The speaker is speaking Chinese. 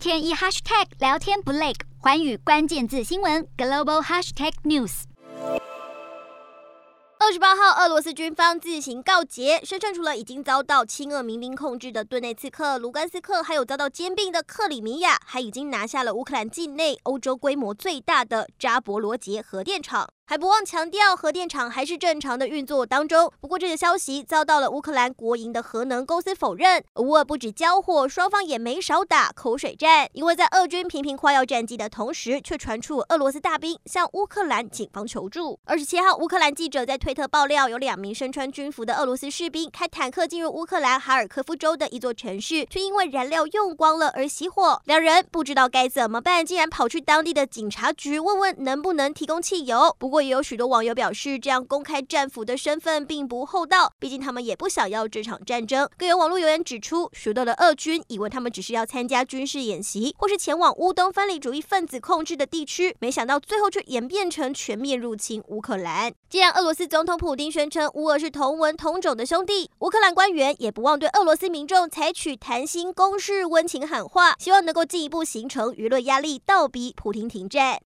天一 hashtag 聊天不累，寰宇关键字新闻 global hashtag news。二十八号，俄罗斯军方自行告捷，声称除了已经遭到亲俄民兵控制的顿内茨克、卢甘斯克，还有遭到兼并的克里米亚，还已经拿下了乌克兰境内欧洲规模最大的扎波罗杰核电厂。还不忘强调，核电厂还是正常的运作当中。不过，这个消息遭到了乌克兰国营的核能公司否认。乌俄不止交火，双方也没少打口水战。因为在俄军频频夸耀战绩的同时，却传出俄罗斯大兵向乌克兰警方求助。二十七号，乌克兰记者在推特爆料，有两名身穿军服的俄罗斯士兵开坦克进入乌克兰哈尔科夫州的一座城市，却因为燃料用光了而熄火。两人不知道该怎么办，竟然跑去当地的警察局问问能不能提供汽油。不过，也有许多网友表示，这样公开战俘的身份并不厚道，毕竟他们也不想要这场战争。更有网络留言指出，许多的俄军以为他们只是要参加军事演习，或是前往乌东分离主义分子控制的地区，没想到最后却演变成全面入侵乌克兰。既然俄罗斯总统普丁宣称乌俄是同文同种的兄弟，乌克兰官员也不忘对俄罗斯民众采取谈心攻势、温情喊话，希望能够进一步形成舆论压力，倒逼普丁停战。